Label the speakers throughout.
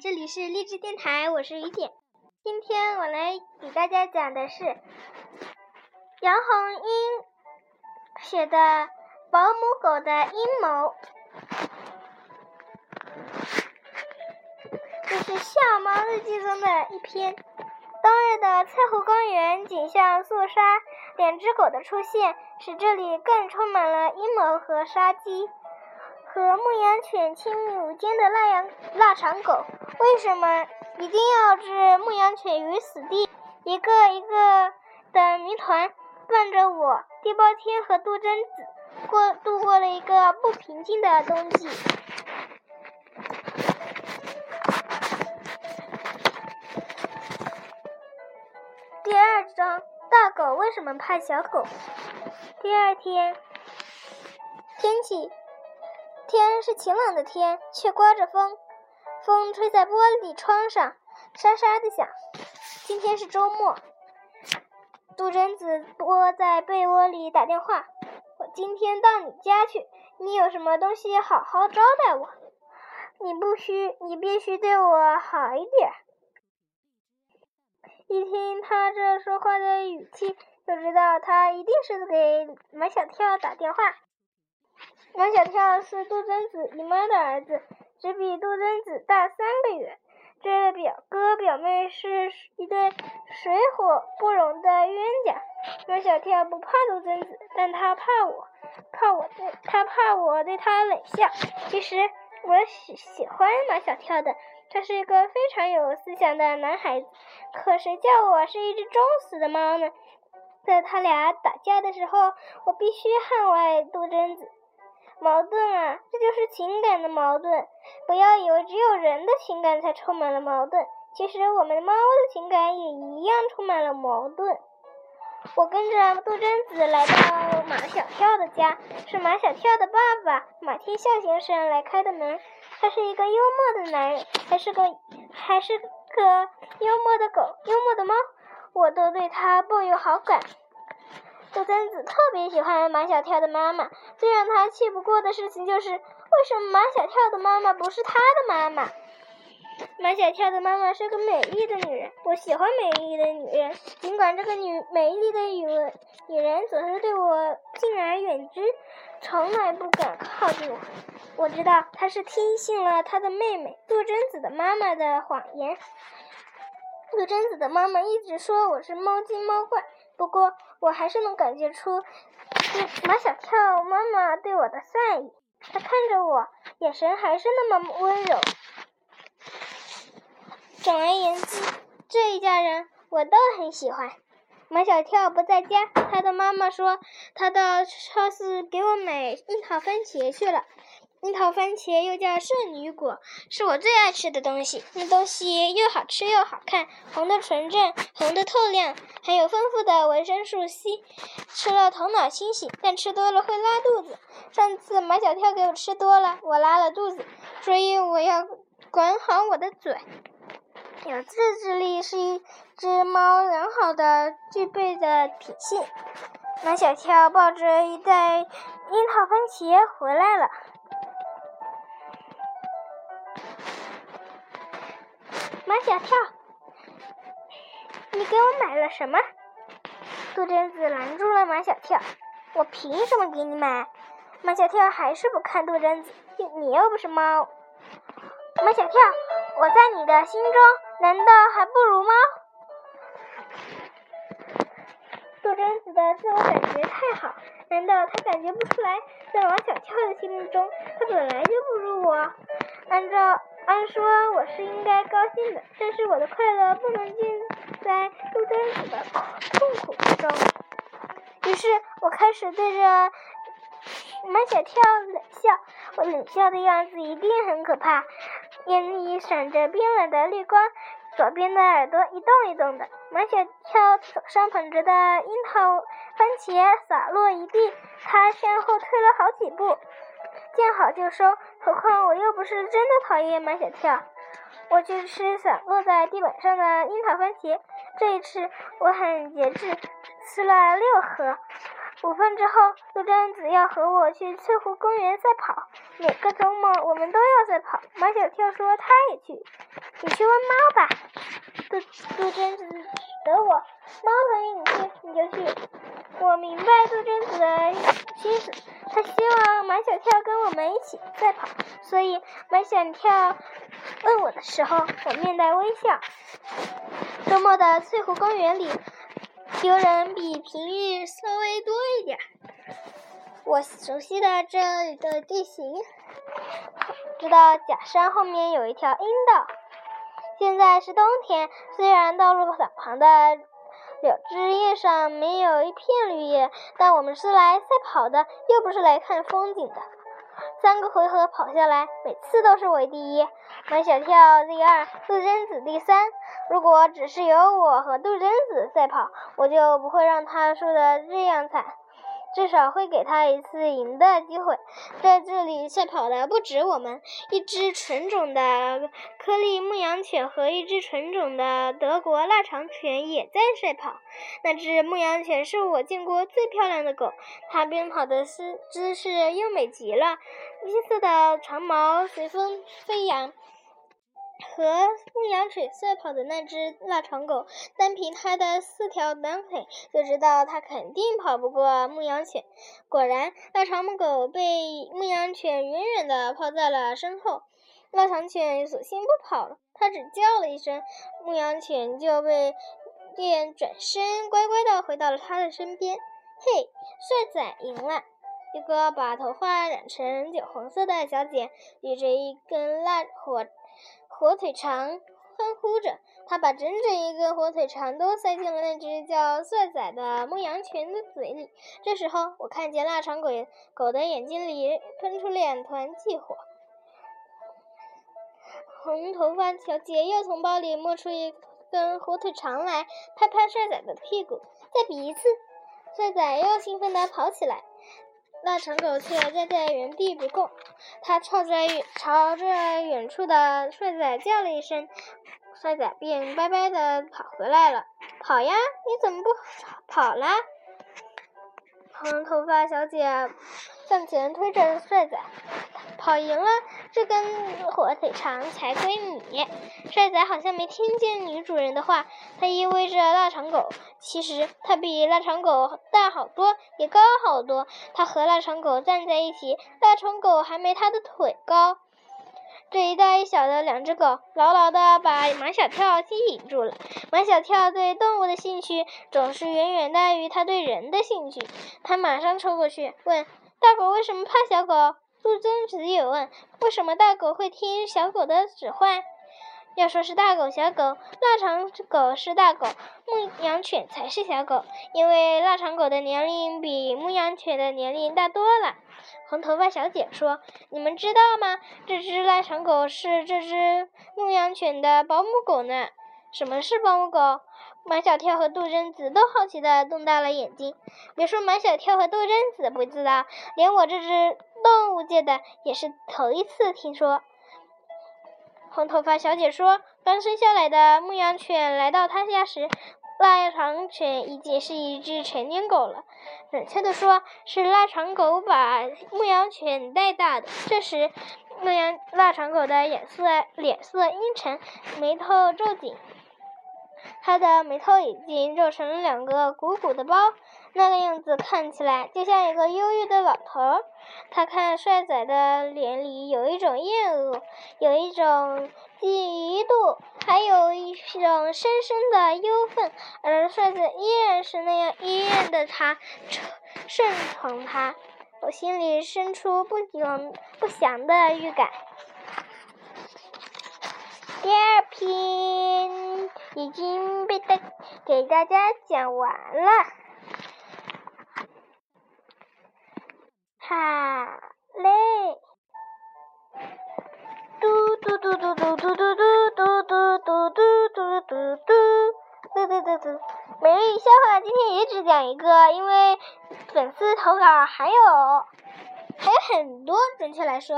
Speaker 1: 这里是励志电台，我是雨点。今天我来给大家讲的是杨红樱写的《保姆狗的阴谋》。这是《笑猫日记》中的一篇。冬日的翠湖公园景象肃杀，两只狗的出现使这里更充满了阴谋和杀机。和牧羊犬亲密无间的腊羊腊肠狗，为什么一定要置牧羊犬于死地？一个一个的谜团伴着我，地包天和杜真子过度过了一个不平静的冬季。第二章：大狗为什么怕小狗？第二天，天气。天是晴朗的天，却刮着风，风吹在玻璃窗上，沙沙的响。今天是周末，杜真子窝在被窝里打电话：“我今天到你家去，你有什么东西好好招待我。你不需，你必须对我好一点。”一听他这说话的语气，就知道他一定是给马小跳打电话。马小跳是杜真子姨妈的儿子，只比杜真子大三个月。这表哥表妹是一对水火不容的冤家。马小跳不怕杜真子，但他怕我，怕我对他怕我对他冷笑。其实我喜喜欢马小跳的，他是一个非常有思想的男孩子。可谁叫我是一只装死的猫呢？在他俩打架的时候，我必须捍卫杜真子。矛盾啊，这就是情感的矛盾。不要以为只有人的情感才充满了矛盾，其实我们猫的情感也一样充满了矛盾。我跟着杜真子来到马小跳的家，是马小跳的爸爸马天笑先生来开的门。他是一个幽默的男人，还是个还是个幽默的狗，幽默的猫，我都对他抱有好感。杜真子特别喜欢马小跳的妈妈，最让他气不过的事情就是，为什么马小跳的妈妈不是他的妈妈？马小跳的妈妈是个美丽的女人，我喜欢美丽的女人，尽管这个女美丽的女女人总是对我敬而远之，从来不敢靠近我。我知道她是听信了她的妹妹杜真子的妈妈的谎言。杜真子的妈妈一直说我是猫精猫怪。不过，我还是能感觉出马小跳妈妈对我的善意。她看着我，眼神还是那么温柔。总而言之，这一家人我都很喜欢。马小跳不在家，他的妈妈说他到超市给我买樱桃番茄去了。樱桃番茄又叫圣女果，是我最爱吃的东西。那东西又好吃又好看，红的纯正，红的透亮，含有丰富的维生素 C，吃了头脑清醒，但吃多了会拉肚子。上次马小跳给我吃多了，我拉了肚子，所以我要管好我的嘴。有自制力是一只猫良好的具备的品性。马小跳抱着一袋樱桃番茄回来了。马小跳，你给我买了什么？杜真子拦住了马小跳。我凭什么给你买？马小跳还是不看杜真子。你又不是猫。马小跳，我在你的心中难道还不如猫？杜真子的自我感觉太好，难道他感觉不出来，在马小跳的心目中，他本来就不如我？按照。按说我是应该高兴的，但是我的快乐不能尽在路灯子的痛苦之中。于是我开始对着马小跳冷笑，我冷笑的样子一定很可怕，眼里闪着冰冷的绿光，左边的耳朵一动一动的。马小跳手上捧着的樱桃番茄洒落一地，他向后退了好几步。见好就收，何况我又不是真的讨厌马小跳。我去吃散落在地板上的樱桃番茄，这一次我很节制，吃了六盒。午饭之后，杜真子要和我去翠湖公园赛跑。每个周末我们都要赛跑。马小跳说他也去。你去问猫吧。杜杜真子指责我，猫同意你去，你就去。我明白杜真子的心思，他希望马小跳跟我们一起赛跑，所以马小跳问我的时候，我面带微笑。周末的翠湖公园里。游人比平日稍微多一点。我熟悉的这里的地形，知道假山后面有一条阴道。现在是冬天，虽然道路两旁的柳枝叶上没有一片绿叶，但我们是来赛跑的，又不是来看风景的。三个回合跑下来，每次都是我第一，马小跳第二，杜真子第三。如果只是有我和杜真子赛跑，我就不会让他输得这样惨，至少会给他一次赢的机会。在这里赛跑的不止我们，一只纯种的颗粒牧羊犬和一只纯种的德国腊肠犬也在赛跑。那只牧羊犬是我见过最漂亮的狗，它奔跑的姿姿势优美极了，金色的长毛随风飞扬。和牧羊犬赛跑的那只腊肠狗，单凭它的四条短腿就知道它肯定跑不过牧羊犬。果然，腊肠狗被牧羊犬远远地抛在了身后。腊肠犬索性不跑了，它只叫了一声，牧羊犬就被便转身乖乖地回到了它的身边。嘿，帅仔赢了！一个把头发染成酒红色的小姐举着一根蜡火。火腿肠欢呼着，他把整整一根火腿肠都塞进了那只叫帅仔的牧羊犬的嘴里。这时候，我看见腊肠鬼狗的眼睛里喷出两团气火。红头发小姐又从包里摸出一根火腿肠来，拍拍帅仔的屁股，再比一次。帅仔又兴奋地跑起来。那长狗却站在原地不动，它朝着朝着远处的帅仔叫了一声，帅仔便乖乖的跑回来了。跑呀，你怎么不跑啦？长头发小姐向前推着帅仔。跑赢了，这根火腿肠才归你。帅仔好像没听见女主人的话，他依偎着腊肠狗。其实他比腊肠狗大好多，也高好多。他和腊肠狗站在一起，腊肠狗还没他的腿高。这一大一小的两只狗，牢牢地把马小跳吸引住了。马小跳对动物的兴趣总是远远大于他对人的兴趣。他马上冲过去问：“大狗为什么怕小狗？”陆贞子也问：“为什么大狗会听小狗的指唤？”要说是大狗小狗，腊肠狗是大狗，牧羊犬才是小狗，因为腊肠狗的年龄比牧羊犬的年龄大多了。红头发小姐说：“你们知道吗？这只腊肠狗是这只牧羊犬的保姆狗呢。”什么是保姆狗？马小跳和杜真子都好奇的瞪大了眼睛。别说马小跳和杜真子不知道，连我这只动物界的也是头一次听说。红头发小姐说，刚生下来的牧羊犬来到她家时，腊肠犬已经是一只成年狗了。准确的说，是腊肠狗把牧羊犬带大的。这时，牧羊腊肠狗的眼色脸色阴沉，眉头皱紧。他的眉头已经皱成了两个鼓鼓的包，那个样子看起来就像一个忧郁的老头。他看帅仔的脸里有一种厌恶，有一种嫉妒，还有一种深深的忧愤。而帅仔依然是那样依恋的他，顺从他。我心里生出不祥不祥的预感。第二篇已经被大给大家讲完了，好嘞！嘟嘟嘟嘟嘟嘟嘟嘟嘟嘟嘟嘟嘟嘟嘟嘟嘟嘟嘟。每日笑话今天也只讲一个，因为粉丝投稿还有还有很多，准确来说。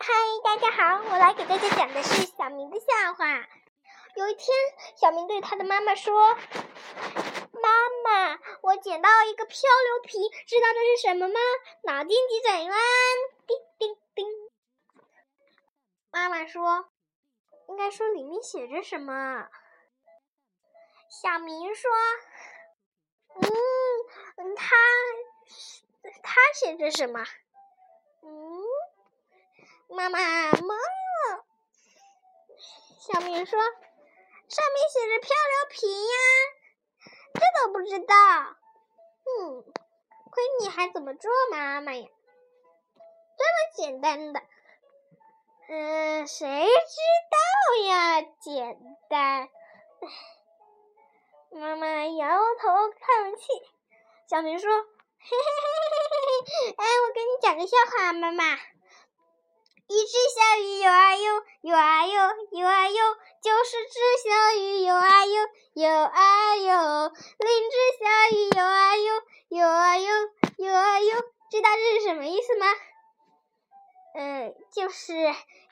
Speaker 1: 嗨，大家好，我来给大家讲的是小明的笑话。有一天，小明对他的妈妈说：“妈妈，我捡到一个漂流瓶，知道这是什么吗？脑筋急转弯，叮叮叮。妈妈说，应该说里面写着什么？小明说，嗯，他他写着什么？嗯，妈妈懵了。小明说，上面写着漂流瓶呀。这都不知道，嗯，亏你还怎么做妈妈呀？这么简单的，嗯，谁知道呀？简单，妈妈摇头叹气。小明说：“嘿嘿嘿嘿嘿嘿，哎，我给你讲个笑话，妈妈。”一只小鱼游啊游，游啊游，游啊游，九十只小鱼游啊游，游啊游。另一只小鱼游啊游，游啊游，游啊游。知道这是什么意思吗？嗯，就是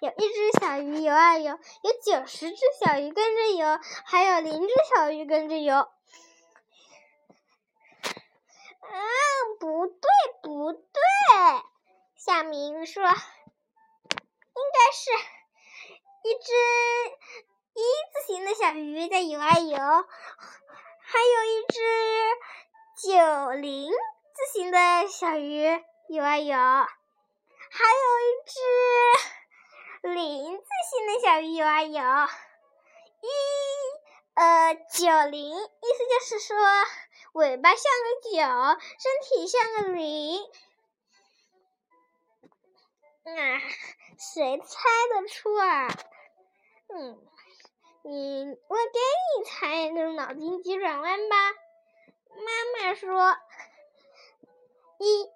Speaker 1: 有一只小鱼游啊游，有九十只小鱼跟着游，还有零只小鱼跟着游。啊，不对，不对，小明说。应该是一只一字形的小鱼在游啊游，还有一只九零字形的小鱼游啊游，还有一只零字形的小鱼游啊游。一呃九零意思就是说尾巴像个九，身体像个零。啊，谁猜得出啊？嗯，你我给你猜一个脑筋急转弯吧。妈妈说：“一，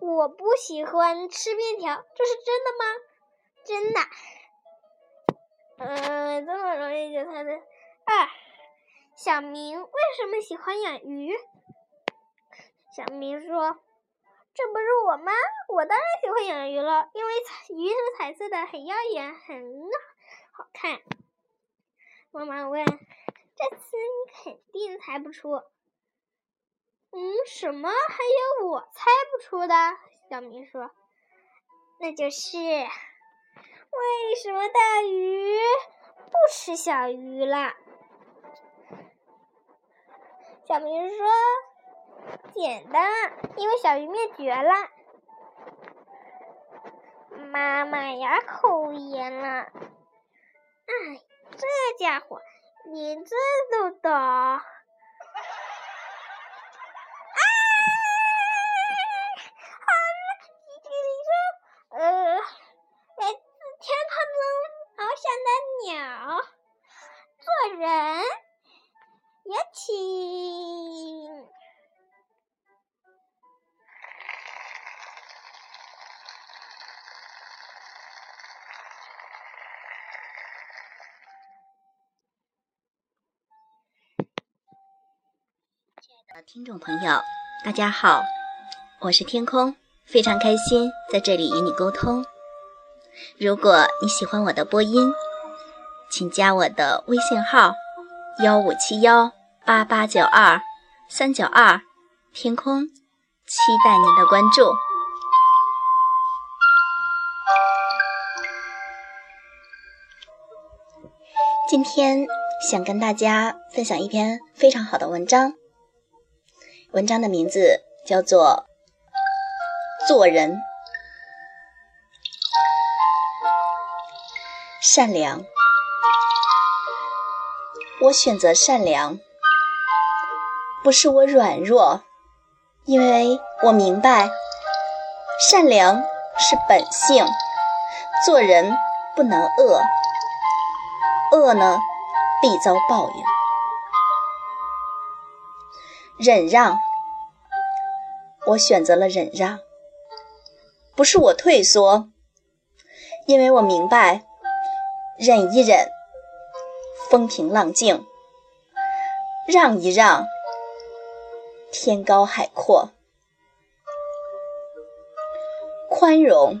Speaker 1: 我不喜欢吃面条，这是真的吗？”真的。嗯，这么容易就猜的。二，小明为什么喜欢养鱼？小明说。这不是我吗？我当然喜欢养鱼了，因为鱼是彩色的，很耀眼，很好看。妈妈问：“这次你肯定猜不出。”嗯，什么？还有我猜不出的？小明说：“那就是为什么大鱼不吃小鱼了？”小明说。简单，因为小鱼灭绝了。妈妈哑，口无言了。哎，这家伙连这都懂。
Speaker 2: 听众朋友，大家好，我是天空，非常开心在这里与你沟通。如果你喜欢我的播音，请加我的微信号：幺五七幺八八九二三九二，天空，期待您的关注。今天想跟大家分享一篇非常好的文章。文章的名字叫做《做人善良》。我选择善良，不是我软弱，因为我明白，善良是本性。做人不能恶，恶呢必遭报应。忍让，我选择了忍让，不是我退缩，因为我明白，忍一忍，风平浪静；让一让，天高海阔。宽容，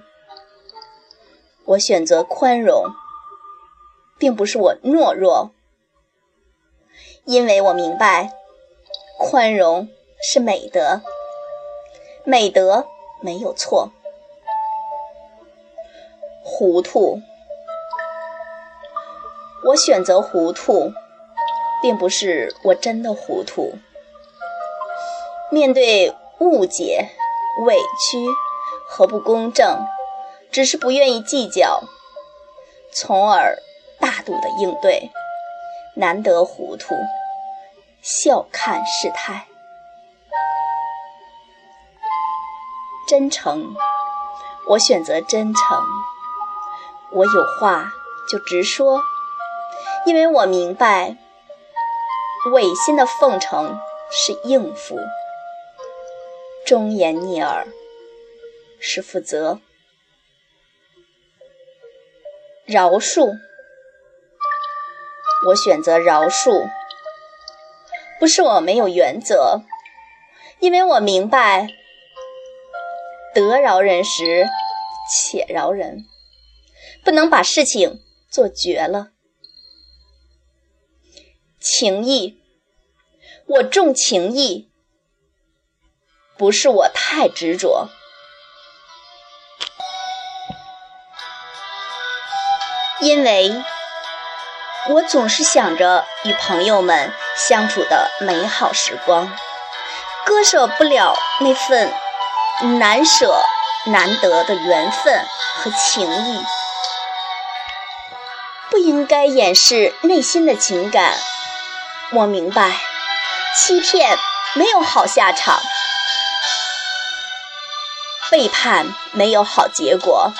Speaker 2: 我选择宽容，并不是我懦弱，因为我明白。宽容是美德，美德没有错。糊涂，我选择糊涂，并不是我真的糊涂。面对误解、委屈和不公正，只是不愿意计较，从而大度的应对，难得糊涂。笑看世态，真诚，我选择真诚。我有话就直说，因为我明白，违心的奉承是应付，忠言逆耳是负责。饶恕，我选择饶恕。不是我没有原则，因为我明白，得饶人时且饶人，不能把事情做绝了。情义，我重情义，不是我太执着，因为。我总是想着与朋友们相处的美好时光，割舍不了那份难舍难得的缘分和情谊。不应该掩饰内心的情感。我明白，欺骗没有好下场，背叛没有好结果。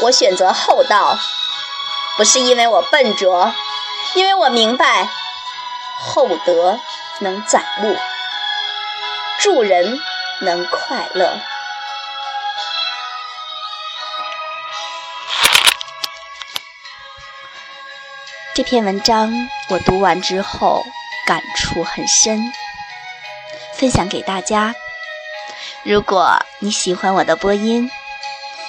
Speaker 2: 我选择厚道。不是因为我笨拙，因为我明白厚德能载物，助人能快乐。这篇文章我读完之后感触很深，分享给大家。如果你喜欢我的播音，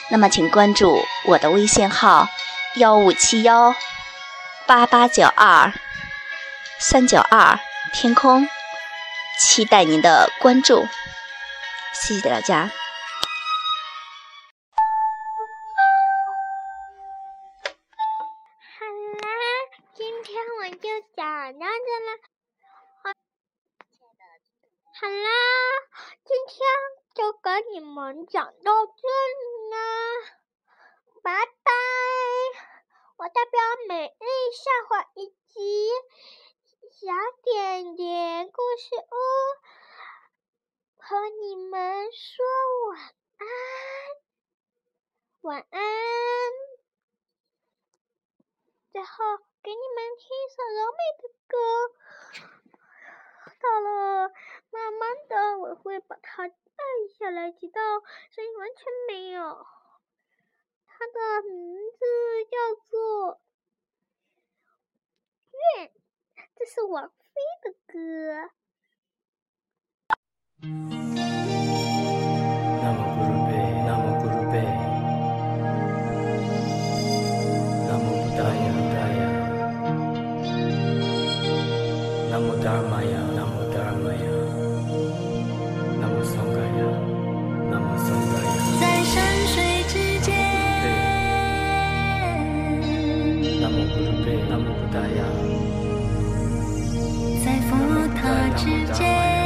Speaker 2: 那么请关注我的微信号。幺五七幺八八九二三九二，天空，期待您的关注，谢谢大家。
Speaker 1: 好啦，今天我就讲到这了。好啦，今天就跟你们讲到这里啦，拜拜。我代表美丽笑话以及小点点故事屋和你们说晚安，晚安。最后给你们听一首柔美的歌，到了慢慢的我会把它按下来，直到声音完全没有。它的名字叫做《愿》，这是王菲的歌。
Speaker 3: 之间。